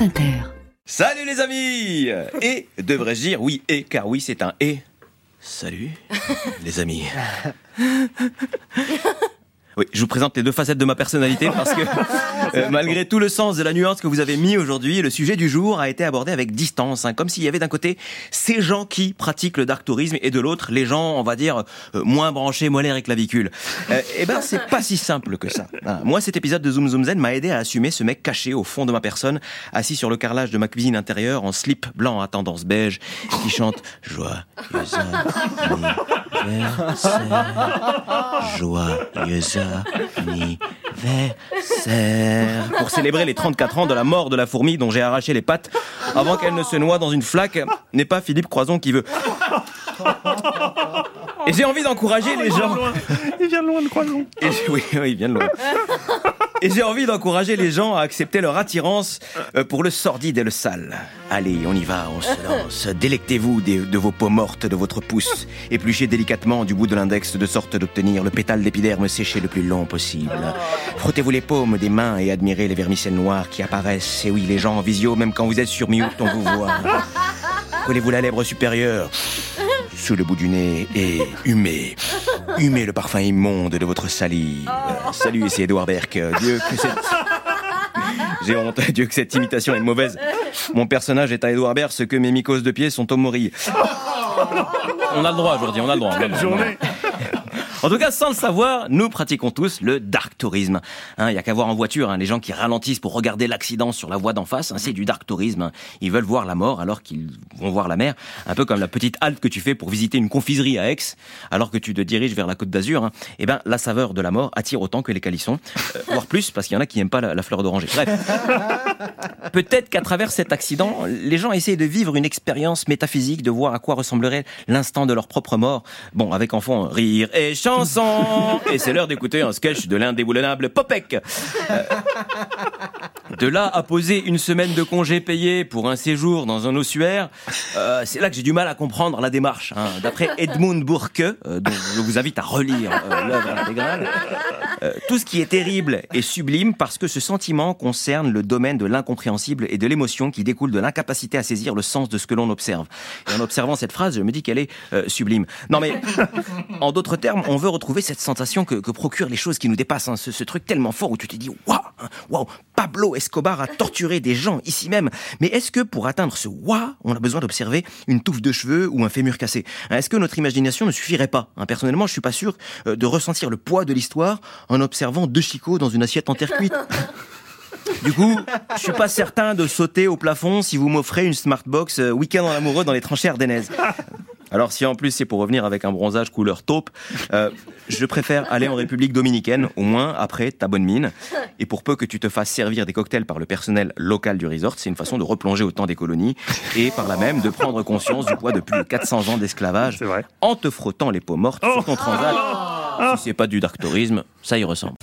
France Inter. Salut les amis Et devrais-je dire oui et car oui c'est un et. Salut les amis. Oui, je vous présente les deux facettes de ma personnalité parce que euh, malgré tout le sens de la nuance que vous avez mis aujourd'hui, le sujet du jour a été abordé avec distance, hein, comme s'il y avait d'un côté ces gens qui pratiquent le dark tourisme et de l'autre les gens, on va dire, euh, moins branchés molaires et clavicules. Euh, eh ben, c'est pas si simple que ça. Hein. Moi, cet épisode de Zoom Zoom Zen m'a aidé à assumer ce mec caché au fond de ma personne, assis sur le carrelage de ma cuisine intérieure en slip blanc à tendance beige, qui chante anniversaire, joyeux anniversaire. Pour célébrer les 34 ans de la mort de la fourmi dont j'ai arraché les pattes avant qu'elle ne se noie dans une flaque, n'est pas Philippe Croison qui veut. Et j'ai envie d'encourager les gens. Il vient de loin de Croison. Et oui, oui, il vient de loin. Et j'ai envie d'encourager les gens à accepter leur attirance euh, pour le sordide et le sale. Allez, on y va, on se lance. Délectez-vous de vos peaux mortes de votre pouce. Épluchez délicatement du bout de l'index de sorte d'obtenir le pétale d'épiderme séché le plus long possible. Frottez-vous les paumes des mains et admirez les vermicelles noires qui apparaissent. Et oui, les gens en visio, même quand vous êtes sur mute, on vous voit. Collez-vous la lèvre supérieure sous le bout du nez et humez. Humez le parfum immonde de votre salive. Euh, Salut, c'est Edouard Berck. Euh, Dieu que cette... J'ai honte, Dieu que cette imitation est mauvaise. Mon personnage est à Edouard Baird, ce que mes mycoses de pied sont au Maury. On a le droit aujourd'hui, on a le droit. on a le Quelle journée En tout cas, sans le savoir, nous pratiquons tous le dark tourisme. Hein, Il y a qu'à voir en voiture, hein, les gens qui ralentissent pour regarder l'accident sur la voie d'en face, hein, c'est du dark tourisme. hein. Ils veulent voir la mort alors qu'ils vont voir la mer, un peu comme la petite halte que tu fais pour visiter une confiserie à Aix, alors que tu te diriges vers la Côte d'Azur. Hein. Eh ben, la saveur de la mort attire autant que les calissons, euh, voire plus, parce qu'il y en a qui aiment pas la, la fleur d'oranger. Bref. Peut-être qu'à travers cet accident, les gens essayent de vivre une expérience métaphysique, de voir à quoi ressemblerait l'instant de leur propre mort. Bon, avec en fond, rire et Et c'est l'heure d'écouter un sketch de l'indéboulonnable Popek. Euh, de là à poser une semaine de congé payé pour un séjour dans un ossuaire, euh, c'est là que j'ai du mal à comprendre la démarche. hein. D'après Edmund Burke, euh, dont je vous invite à relire l'œuvre intégrale, tout ce qui est terrible est sublime parce que ce sentiment concerne le domaine de l'incompréhensible et de l'émotion qui découle de l'incapacité à saisir le sens de ce que l'on observe. Et en observant cette phrase, je me dis qu'elle est sublime. Non mais, en d'autres termes, on veut retrouver cette sensation que, que procurent les choses qui nous dépassent, hein. ce, ce truc tellement fort où tu te dis waouh, hein, waouh, Pablo Escobar a torturé des gens ici même. Mais est-ce que pour atteindre ce waouh, on a besoin d'observer une touffe de cheveux ou un fémur cassé? Hein, Est-ce que notre imagination ne suffirait pas? Personnellement, je suis pas sûr euh, de ressentir le poids de l'histoire en observant deux chicots dans une assiette en terre cuite. Du coup, je suis pas certain de sauter au plafond si vous m'offrez une smartbox euh, week-end en amoureux dans les tranchées ardennaises. Alors si en plus c'est pour revenir avec un bronzage couleur taupe, euh, je préfère aller en République dominicaine, au moins après ta bonne mine. Et pour peu que tu te fasses servir des cocktails par le personnel local du resort, c'est une façon de replonger au temps des colonies et par là même de prendre conscience du poids de plus de 400 ans d'esclavage en te frottant les peaux mortes sur ton transat. Oh. Si c'est pas du dark tourisme, ça y ressemble.